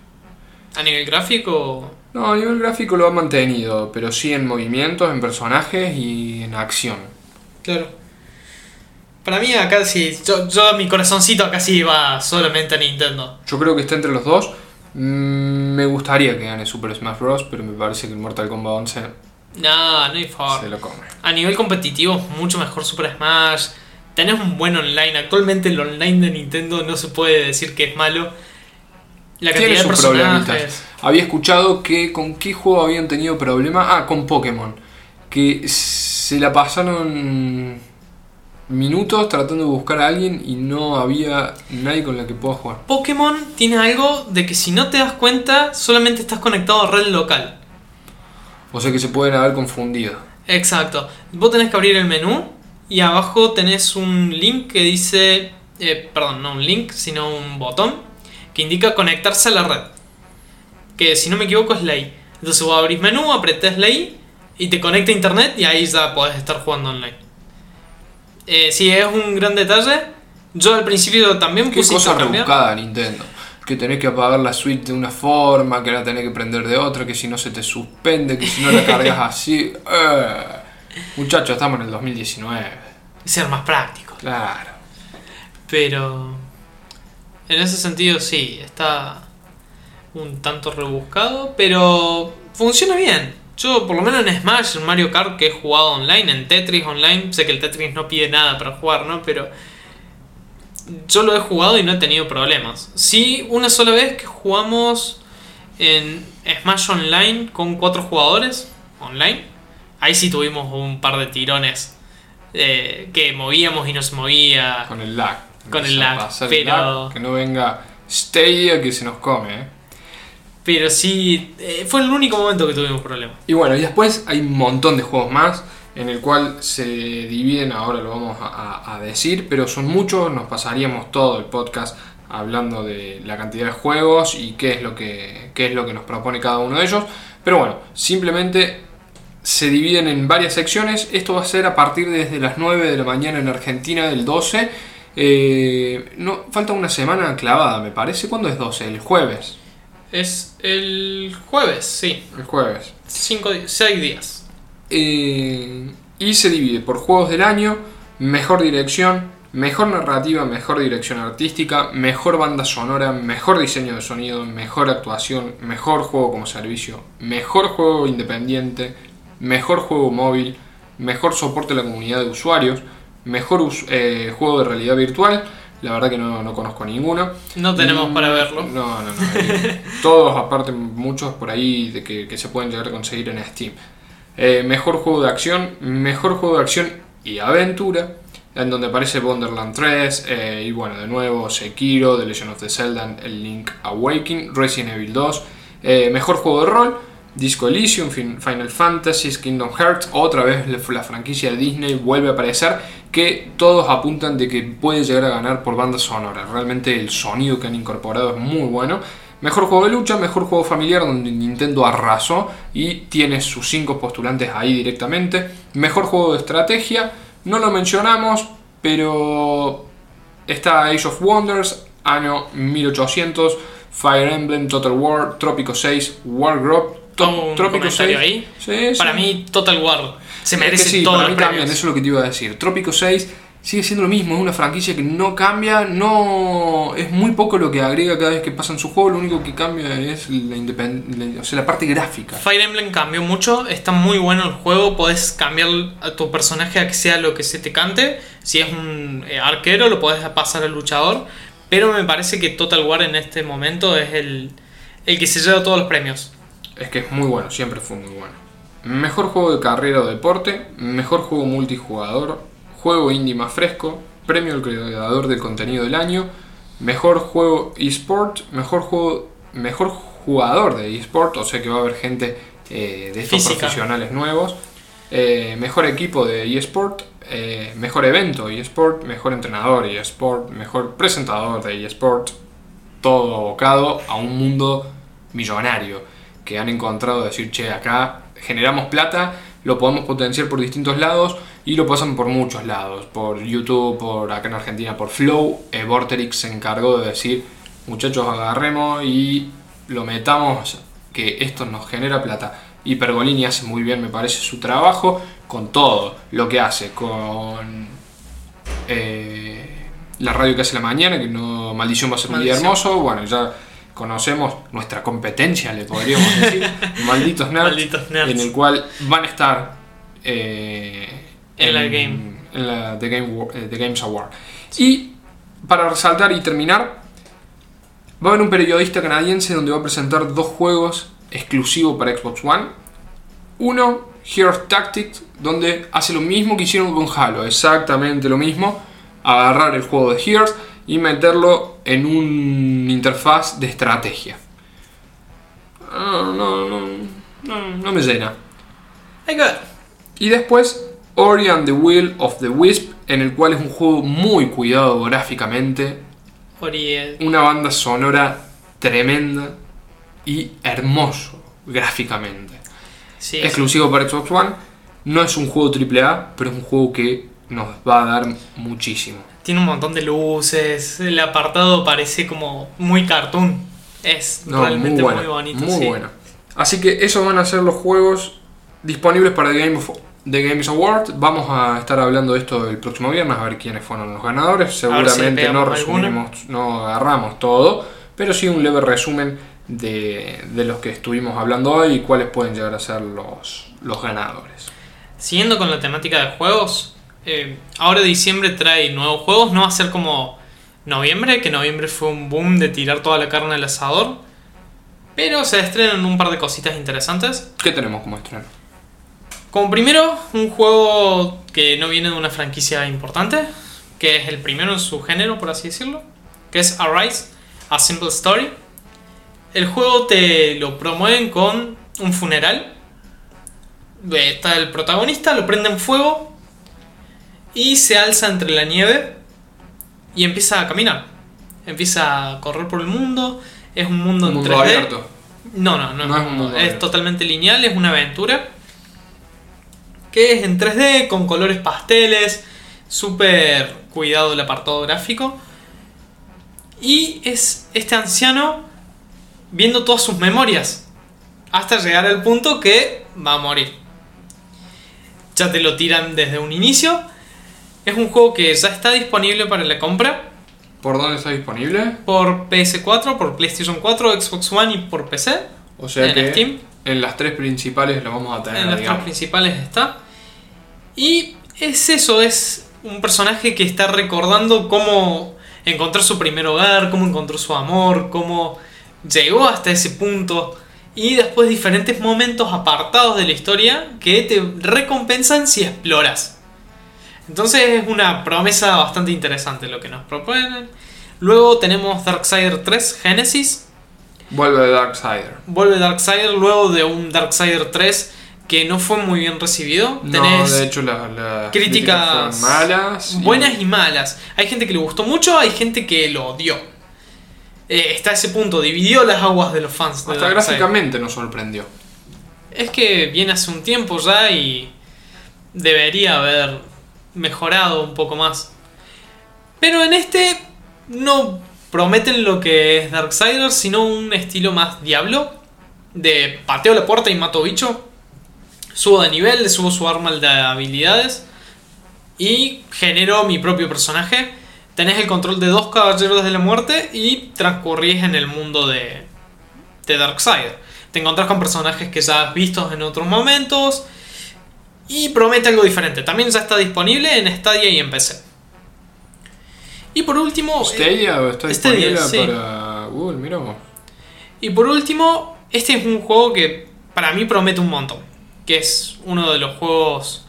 A nivel gráfico, No, a nivel gráfico lo ha mantenido, pero sí en movimientos, en personajes y en acción. claro. Para mí acá sí, yo, yo mi corazoncito acá sí va solamente a Nintendo. Yo creo que está entre los dos. Mm, Me gustaría que gane Super Smash Bros., pero me parece que el Mortal Kombat 11 No, no hay forma. se lo come. A nivel competitivo, mucho mejor Super Smash. Tenés un buen online. Actualmente el online de Nintendo no se puede decir que es malo. La Tiene cantidad de sus personajes. Había escuchado que con qué juego habían tenido problemas. Ah, con Pokémon. Que se la pasaron minutos tratando de buscar a alguien y no había nadie con la que pueda jugar. Pokémon tiene algo de que si no te das cuenta, solamente estás conectado a red local. O sea que se pueden haber confundido. Exacto. Vos tenés que abrir el menú y abajo tenés un link que dice, eh, perdón, no un link, sino un botón que indica conectarse a la red. Que si no me equivoco es la I. Entonces vos abrís menú, apretás la I y te conecta a internet y ahí ya podés estar jugando online. Eh, sí, es un gran detalle. Yo al principio también Qué puse cosa intercambiar. rebuscada Nintendo. Que tenés que apagar la Switch de una forma, que la tenés que prender de otra, que si no se te suspende, que si no la cargas así. Eh. Muchachos, estamos en el 2019. Ser más práctico. Claro. Pero en ese sentido sí, está un tanto rebuscado, pero funciona bien. Yo por lo menos en Smash, en Mario Kart que he jugado online, en Tetris online, sé que el Tetris no pide nada para jugar, ¿no? Pero yo lo he jugado y no he tenido problemas. Sí, una sola vez que jugamos en Smash Online con cuatro jugadores online, ahí sí tuvimos un par de tirones eh, que movíamos y no se movía. Con el lag. Con el lag, pero- que no venga Stadia que se nos come, ¿eh? Pero sí, eh, fue el único momento que tuvimos problemas. Y bueno, y después hay un montón de juegos más en el cual se dividen, ahora lo vamos a, decir, pero son muchos, nos pasaríamos todo el podcast hablando de la cantidad de juegos y qué es lo que, qué es lo que nos propone cada uno de ellos. Pero bueno, simplemente se dividen en varias secciones. Esto va a ser a partir desde las 9 de la mañana en Argentina del 12. Eh, no, falta una semana clavada, me parece. ¿Cuándo es 12? El jueves. Es el jueves, sí. El jueves. Cinco, seis días. Eh, y se divide por juegos del año, mejor dirección, mejor narrativa, mejor dirección artística, mejor banda sonora, mejor diseño de sonido, mejor actuación, mejor juego como servicio, mejor juego independiente, mejor juego móvil, mejor soporte a la comunidad de usuarios, mejor eh, juego de realidad virtual. La verdad que no, no conozco ninguno. No tenemos Mm, para verlo. No, no, no. todos, aparte, muchos por ahí de que, que se pueden llegar a conseguir en Steam. Eh, mejor juego de acción, mejor juego de acción y aventura, en donde aparece Wonderland 3, eh, y bueno, de nuevo Sekiro, The Legend of the Zelda, el Link Awakening, Resident Evil 2, eh, mejor juego de rol, Disco Elysium, Fin- Final Fantasy, Kingdom Hearts, otra vez la franquicia de Disney vuelve a aparecer, que todos apuntan de que puede llegar a ganar por banda sonora. Realmente el sonido que han incorporado es muy bueno. Mejor juego de lucha, mejor juego familiar donde Nintendo arrasó y tiene sus cinco postulantes ahí directamente. Mejor juego de estrategia, no lo mencionamos, pero está Age of Wonders, año 1800, Fire Emblem, Total War, Trópico 6, Wargrove, To- ¿Un Trópico comentario 6. ahí? Sí, Para sí. mí, Total War se Es que merece sí, todos para mí también, eso es lo que te iba a decir. Trópico 6 sigue siendo lo mismo, es una franquicia que no cambia, no es muy poco lo que agrega cada vez que pasa en su juego, lo único que cambia es la, independ- la- o sea, la parte gráfica. Fire Emblem cambió mucho, está muy bueno el juego, podés cambiar a tu personaje a que sea lo que se te cante. Si es un eh, arquero, lo podés pasar al luchador. Pero me parece que Total War en este momento es el, el que se lleva todos los premios. Es que es muy bueno, siempre fue muy bueno. Mejor juego de carrera o deporte, mejor juego multijugador, juego indie más fresco, premio al creador del contenido del año, mejor juego eSport, mejor juego, mejor jugador de eSport, o sea que va a haber gente eh, de estos Física. profesionales nuevos, eh, mejor equipo de eSport, eh, mejor evento eSport, mejor entrenador eSport, mejor presentador de eSport, todo abocado a un mundo millonario que han encontrado decir, che, acá generamos plata, lo podemos potenciar por distintos lados y lo pasan por muchos lados, por YouTube, por acá en Argentina, por Flow. Eh, Vorterix se encargó de decir, muchachos, agarremos y lo metamos, que esto nos genera plata. Y Pergolini hace muy bien, me parece, su trabajo con todo lo que hace, con eh, la radio que hace la mañana, que no Maldición va a ser un día hermoso. Bueno, ya conocemos nuestra competencia, le podríamos decir, Malditos Nerds, Malditos nerds. en el cual van a estar eh, En la Game. en la The, Game eh, The Games Award. Y para resaltar y terminar, va a haber un periodista canadiense donde va a presentar dos juegos exclusivos para Xbox One. Uno, Heroes Tactics, donde hace lo mismo que hicieron con Halo, exactamente lo mismo. Agarrar el juego de Heroes y meterlo en un interfaz de estrategia. No, no, no, no, no me llena. Y después Ori and the Will of the Wisp, en el cual es un juego muy cuidado gráficamente, Ori, una banda sonora tremenda y hermoso gráficamente. sí, Exclusivo para Xbox One, no es un juego AAA, pero es un juego que nos va a dar muchísimo. Tiene un montón de luces. El apartado parece como muy cartoon. Es No, realmente muy, bueno, muy bonito. muy sí. bueno. Así que esos van a ser los juegos disponibles para The, Game of- The Games Award. Vamos a estar hablando de esto el próximo viernes, a ver quiénes fueron los ganadores. si Seguramente no resumimos, no agarramos todo, pero sí un leve resumen de, de los que estuvimos hablando hoy y cuáles pueden llegar a ser los, los ganadores. Siguiendo con la temática de juegos, eh, ahora diciembre trae nuevos juegos. No va a ser como noviembre, que noviembre fue un boom de tirar toda la carne al asador. Pero se estrenan un par de cositas interesantes. ¿Qué tenemos como estreno? Como primero, un juego que no viene de una franquicia importante, que es el primero en su género, por así decirlo, que es Arise, A Simple Story. El juego te lo promueven con un funeral. Está el protagonista, lo prende en fuego y se alza entre la nieve y empieza a caminar. Empieza a correr por el mundo. Es un mundo Un en mundo 3D. abierto. No, no, no, No es, un un- mundo es totalmente lineal, es una aventura. Que es en 3D, con colores pasteles, súper cuidado el apartado gráfico. Y es este anciano viendo todas sus memorias. Hasta llegar al punto que va a morir. Ya te lo tiran desde un inicio. Es un juego que ya está disponible para la compra ¿Por dónde está disponible? por PS4, por PlayStation 4, Xbox One y por PC. O sea En que Steam. en las tres principales lo vamos a tener. En las tres principales está. Y es eso, es un personaje que está recordando cómo encontró su primer hogar, cómo encontró su amor, cómo llegó hasta ese punto. Y después diferentes momentos apartados de la historia que te recompensan si exploras. Entonces es una promesa bastante interesante lo que nos proponen. Luego tenemos Darksider 3 Genesis. Vuelve de Darksider. Vuelve Darksider luego de un Darksider 3 que no fue muy bien recibido. No, Tenés de hecho las, críticas malas. buenas y malas. Hay gente que le gustó mucho, hay gente que lo odió. Eh, está a ese punto, dividió las aguas de los fans. De Hasta gráficamente nos sorprendió. Es que viene hace un tiempo ya y debería haber mejorado un poco más. Pero en este no prometen lo que es Darksiders, sino un estilo más diablo. De pateo la puerta y mato bicho. Subo de nivel, le subo su arma de habilidades. Y genero mi propio personaje. Tenés el control de dos caballeros de la muerte y transcurrís en el mundo de, de Darkseid. Te encontrás con personajes que ya has visto en otros momentos. Y promete algo diferente. También ya está disponible en Stadia y en PC. Y por último. eh, Stadia está Stadia, disponible sí. para Google, mira. Y por último, este es un juego que para mí promete un montón. Que es uno de los juegos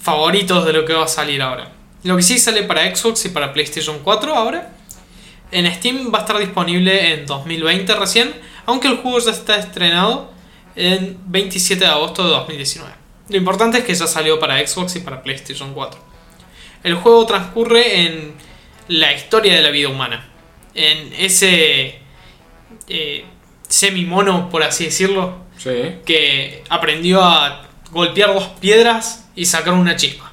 favoritos de lo que va a salir ahora. Lo que sí sale para Xbox y para PlayStation 4 ahora. En Steam va a estar disponible en 2020 recién. Aunque el juego ya está estrenado en 27 de agosto de 2019. Lo importante es que ya salió para Xbox y para PlayStation 4. El juego transcurre en la historia de la vida humana. En ese eh, semi-mono, por así decirlo, Sí. que aprendió a golpear dos piedras y sacar una chispa.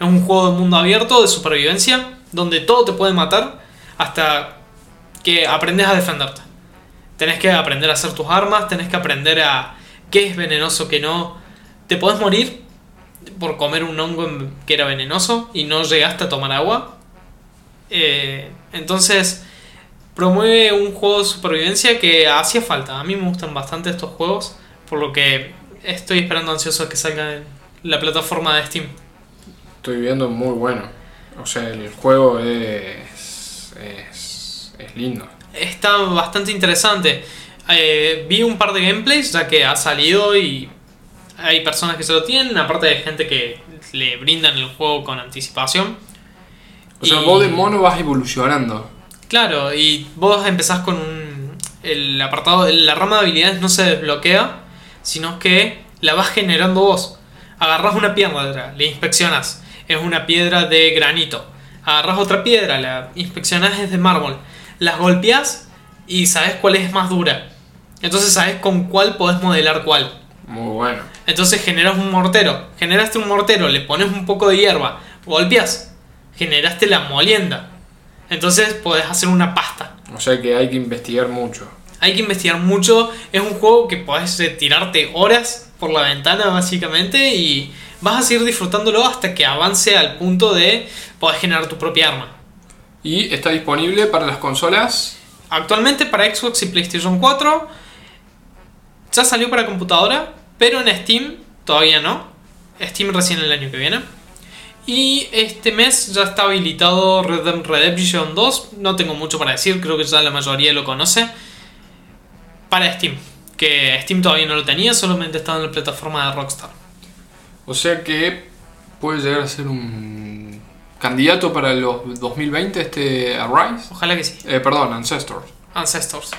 Es un juego de mundo abierto, de supervivencia, donde todo te puede matar hasta que aprendes a defenderte. Tenés que aprender a hacer tus armas, tenés que aprender a qué es venenoso, qué no. Te podés morir por comer un hongo que era venenoso y no llegaste a tomar agua. Eh, entonces, promueve un juego de supervivencia que hacía falta. A mí me gustan bastante estos juegos, por lo que estoy esperando ansioso a que salga en la plataforma de Steam. Estoy viendo muy bueno. O sea, el juego es. es. es lindo. Está bastante interesante. Eh, vi un par de gameplays ya que ha salido y hay personas que se lo tienen, aparte de gente que le brindan el juego con anticipación. O sea, vos de mono vas evolucionando. Claro, y vos empezás con un, el apartado, la rama de habilidades no se desbloquea, sino que la vas generando vos. Agarrás una piedra, le inspeccionas, es una piedra de granito. Agarrás otra piedra, la inspeccionas es de mármol. Las golpeás y sabes cuál es más dura. Entonces sabes con cuál podés modelar cuál. Muy bueno. Entonces generas un mortero. Generaste un mortero, le pones un poco de hierba, golpeas. Generaste la molienda. Entonces podés hacer una pasta. O sea que hay que investigar mucho. Hay que investigar mucho. Es un juego que podés tirarte horas por la ventana básicamente y vas a seguir disfrutándolo hasta que avance al punto de poder generar tu propia arma. Y está disponible para las consolas. Actualmente para Xbox y PlayStation 4 ya salió para computadora, pero en Steam todavía no. Steam recién el año que viene. Y este mes ya está habilitado Red Dead Redemption 2. No tengo mucho para decir, creo que ya la mayoría lo conoce. Para Steam. Que Steam todavía no lo tenía, solamente estaba en la plataforma de Rockstar. O sea que puede llegar a ser un candidato para los 2020 este Arise. Ojalá que sí. Eh, perdón, Ancestors. Ancestors.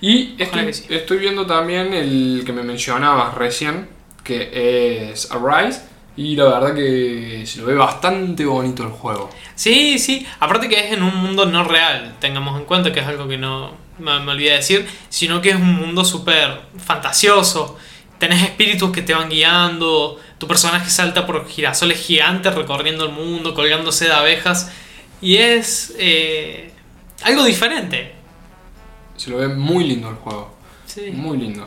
Y sí. estoy viendo también el que me mencionabas recién, que es Arise. Y la verdad que se lo ve bastante bonito el juego. Sí, sí. Aparte que es en un mundo no real, tengamos en cuenta que es algo que no me, me olvidé decir, sino que es un mundo súper fantasioso. Tenés espíritus que te van guiando, tu personaje salta por girasoles gigantes recorriendo el mundo, colgándose de abejas. Y es eh, algo diferente. Se lo ve muy lindo el juego. Sí. Muy lindo.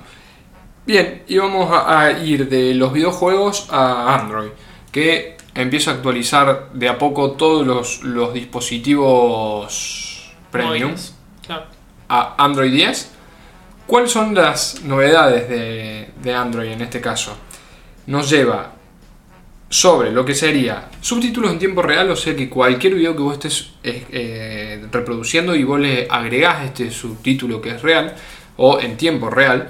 Bien, y vamos a, a ir de los videojuegos a Android. Que empieza a actualizar de a poco todos los, los dispositivos premium Móviles. Claro. a Android 10. ¿Cuáles son las novedades de, de Android en este caso? Nos lleva sobre lo que sería subtítulos en tiempo real, o sea que cualquier video que vos estés eh, eh, reproduciendo y vos le agregás este subtítulo que es real o en tiempo real,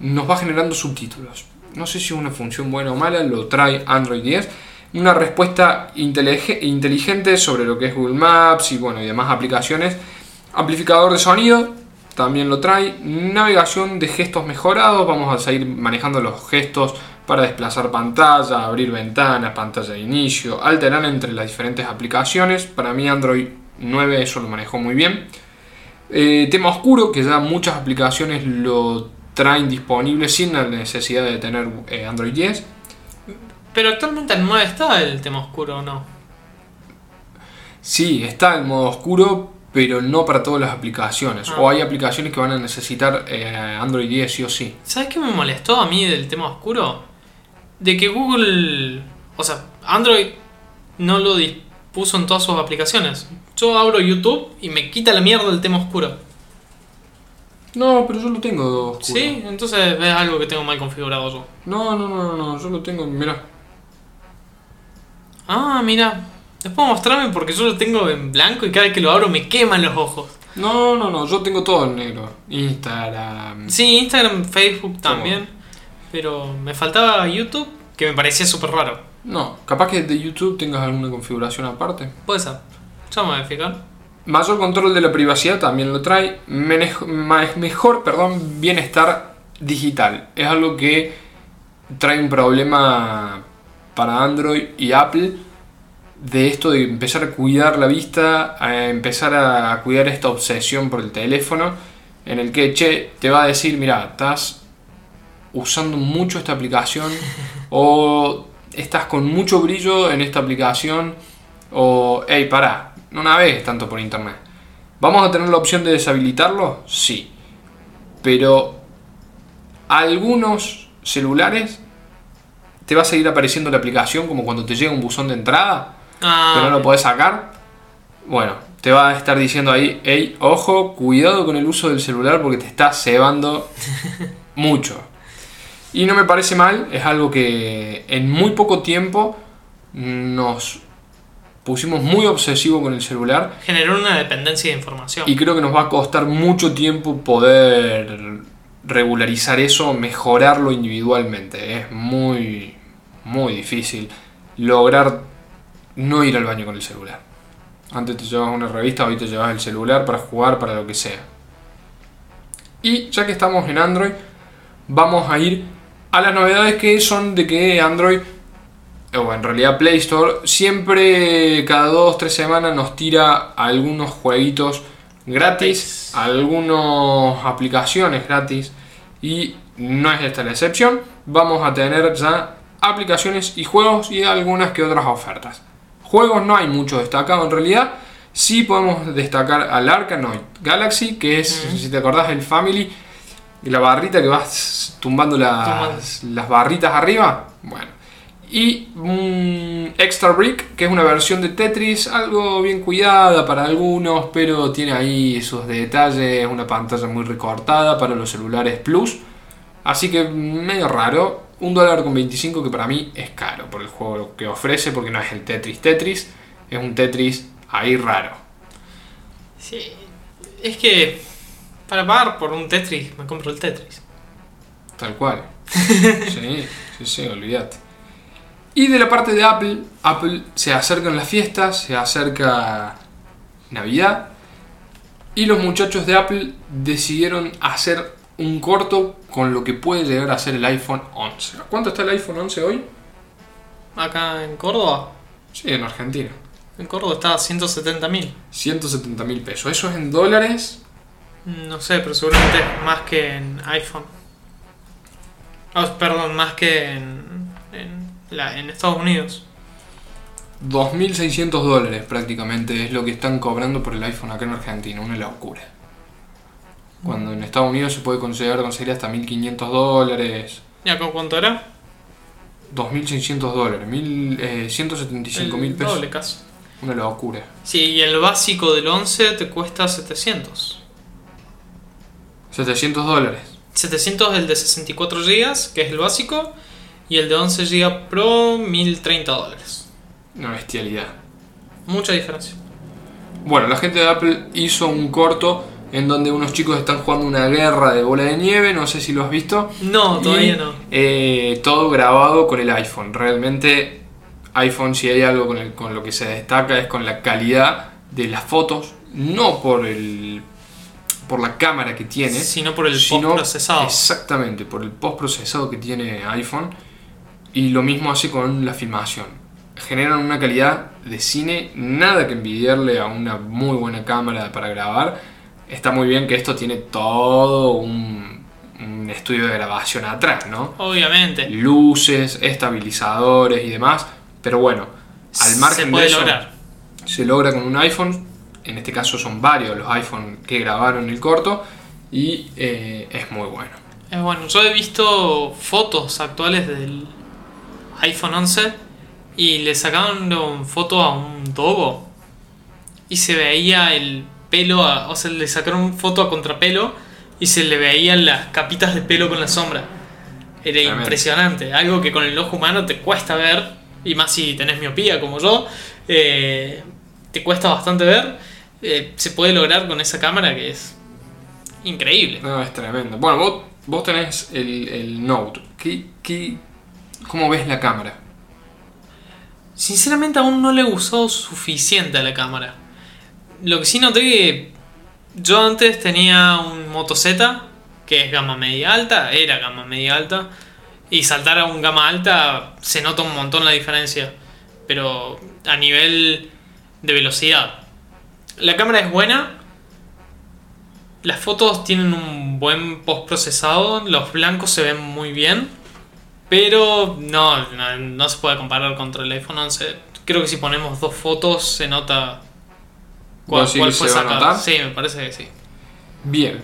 nos va generando subtítulos. No sé si es una función buena o mala, lo trae Android 10. Una respuesta intelige- inteligente sobre lo que es Google Maps y bueno y demás aplicaciones. Amplificador de sonido, también lo trae. Navegación de gestos mejorados. Vamos a seguir manejando los gestos para desplazar pantalla, abrir ventanas, pantalla de inicio, alternar entre las diferentes aplicaciones. Para mí Android 9 eso lo manejó muy bien. Eh, tema oscuro, que ya muchas aplicaciones lo traen disponible sin la necesidad de tener eh, Android 10. Pero actualmente en 9 está el tema oscuro, ¿o no? Sí, está en modo oscuro, pero no para todas las aplicaciones. Ah. O hay aplicaciones que van a necesitar eh, Android 10 sí o sí. ¿Sabes qué me molestó a mí del tema oscuro? De que Google, o sea, Android no lo dispuso en todas sus aplicaciones. Yo abro YouTube y me quita la mierda el tema oscuro. No, pero yo lo tengo oscuro. Sí, entonces es algo que tengo mal configurado yo. No, no, no, no, no, yo lo tengo, mira. Ah, mira. Después mostrarme porque yo lo tengo en blanco y cada vez que lo abro me queman los ojos. No, no, no, yo tengo todo en negro. Instagram. Sí, Instagram, Facebook también. Pero me faltaba YouTube, que me parecía súper raro. No, capaz que de YouTube tengas alguna configuración aparte. Puede ser. Ya me voy a fijar. Mayor control de la privacidad también lo trae. Menej- ma- mejor, perdón, bienestar digital. Es algo que trae un problema para Android y Apple de esto de empezar a cuidar la vista, a empezar a cuidar esta obsesión por el teléfono, en el que, che, te va a decir, mira, estás usando mucho esta aplicación o estás con mucho brillo en esta aplicación o, hey, pará, no navegues tanto por internet. ¿Vamos a tener la opción de deshabilitarlo? Sí. Pero algunos celulares te va a seguir apareciendo la aplicación como cuando te llega un buzón de entrada Ah, que no lo podés sacar. Bueno, te va a estar diciendo ahí, hey, ojo, cuidado con el uso del celular porque te está cebando mucho. Y no me parece mal, es algo que en muy poco tiempo nos pusimos muy obsesivos con el celular generó una dependencia de información. y creo que nos va a costar mucho tiempo poder regularizar eso, mejorarlo individualmente. Es muy, muy difícil lograr no ir al baño con el celular. Antes te llevabas una revista, hoy te llevas el celular para jugar, para lo que sea. Y ya que estamos en Android, vamos a ir a las novedades que son de que Android, o en realidad Play Store, siempre cada 2-3 semanas nos tira algunos jueguitos gratis, algunas aplicaciones gratis y no es esta la excepción. Vamos a tener ya aplicaciones y juegos y algunas que otras ofertas. Juegos no hay mucho destacado en realidad. Sí podemos destacar al Arkanoid Galaxy, que es, si te acordás, el Family, y la barrita que vas tumbando las, las barritas arriba. Bueno. Y un Extra Brick, que es una versión de Tetris, algo bien cuidada para algunos, pero tiene ahí sus detalles, una pantalla muy recortada para los celulares Plus. Así que medio raro. Un dólar con 25 que para mí es caro por el juego que ofrece, porque no es el Tetris Tetris, es un Tetris ahí raro. Sí. Es que para pagar por un Tetris me compro el Tetris. Tal cual. Sí, sí, sí, olvídate. Y de la parte de Apple, Apple se acercan las fiestas, se acerca Navidad. Y los muchachos de Apple decidieron hacer un corto con lo que puede llegar a ser el iPhone 11. ¿A ¿Cuánto está el iPhone 11 hoy? Acá en Córdoba. Sí, en Argentina. En Córdoba está a 170 mil. 170 mil pesos. Eso es en dólares. No sé, pero seguramente más que en iPhone. Ah, perdón, más que en, en, la, en Estados Unidos. 2.600 dólares prácticamente es lo que están cobrando por el iPhone acá en Argentina, una locura. Cuando en Estados Unidos se puede conseguir, conseguir hasta 1.500 dólares. ¿Y acá cuánto era? 2.600 dólares, mil, eh, 175 mil El pesos. doble casi. Una locura. Sí, y el básico del 11 te cuesta 700. 700 dólares. 700 el de 64 GB, que es el básico, y el de 11 GB Pro 1030 dólares. Una bestialidad. Mucha diferencia. Bueno, la gente de Apple hizo un corto en donde unos chicos están jugando una guerra de bola de nieve, no sé si lo has visto. No, todavía Y, no. eh, todo grabado con el iPhone. Realmente iPhone si hay algo con, el- con lo que se destaca es con la calidad de las fotos, no por el por la cámara que tiene, Sino por el sino postprocesado. Exactamente, por el postprocesado que tiene iPhone y lo mismo hace con la filmación. Generan una calidad de cine, nada que envidiarle a una muy buena cámara para grabar. Está muy bien que esto tiene todo un, un estudio de grabación atrás, ¿no? Obviamente. Luces, estabilizadores y demás. Pero bueno, al margen se puede de eso, lograr. se logra con un iPhone. En este caso son varios los iPhone que grabaron el corto y eh, es muy bueno. Es bueno, yo he visto fotos actuales del iPhone 11 y le sacaron foto a un dogo y se veía el pelo, a- o sea, le sacaron foto a contrapelo y se le veían las capitas de pelo con la sombra. Era impresionante, algo que con el ojo humano te cuesta ver, y más si tenés miopía como yo, eh, te cuesta bastante ver. Eh, se puede lograr con esa cámara que es increíble. No, es tremendo. Bueno, vos, vos tenés el, el Note. ¿Qué, qué, cómo ves la cámara? Sinceramente aún no le gustó suficiente a la cámara. Lo que sí noté que yo antes tenía un Moto Z, que es gama media alta, era gama media alta, y saltar a un gama alta se nota un montón la diferencia, pero a nivel de velocidad. La cámara es buena, las fotos tienen un buen postprocesado, los blancos se ven muy bien, pero no, no, no se puede comparar contra el iPhone 11. Creo que si ponemos dos fotos se nota cuál, ¿Vos decís cuál fue sacado. notar? Sí, me parece que sí. Bien.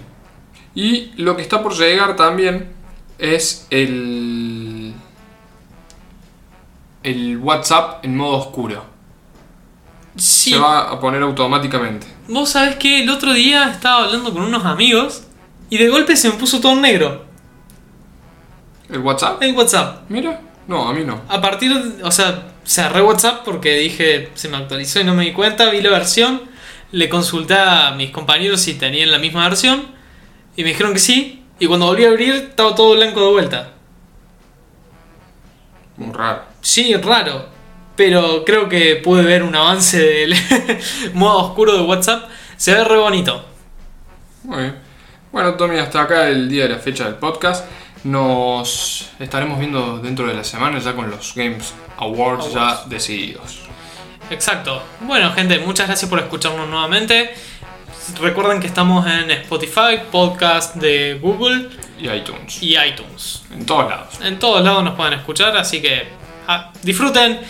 Y lo que está por llegar también es el. El WhatsApp en modo oscuro. Sí, Se va a poner automáticamente. vos sabés que el otro día estaba hablando con unos amigos y de golpe se me puso todo en negro ¿El WhatsApp? el WhatsApp. Mira. No, a mí no. A partir, o sea, cerré WhatsApp porque dije, se me actualizó y no me di cuenta, vi la versión, le consulté a mis compañeros si tenían la misma versión y me dijeron que sí, y cuando volví a abrir estaba todo blanco de vuelta. Muy raro. Sí, raro, pero creo que pude ver un avance del modo oscuro de WhatsApp, se ve re bonito. Muy bien. Bueno, Tommy, hasta acá el día de la fecha del podcast. Nos estaremos viendo dentro de la semana ya con los Games Awards, ya decididos. Exacto. Bueno, gente, muchas gracias por escucharnos nuevamente. Recuerden que estamos en Spotify, podcast de Google Y iTunes. y iTunes. En todos lados. En todos lados nos pueden escuchar, así que ah, disfruten.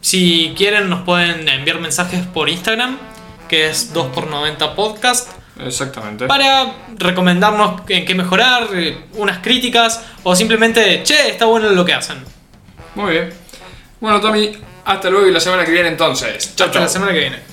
Si quieren nos pueden enviar mensajes por Instagram, que es 2x90 podcast, Exactamente. para recomendarnos en qué mejorar, eh, unas críticas o simplemente, che, está bueno lo que hacen. Muy bien. Bueno, Tommy, hasta luego y la semana que viene entonces. Chao, Hasta chao. la semana que viene.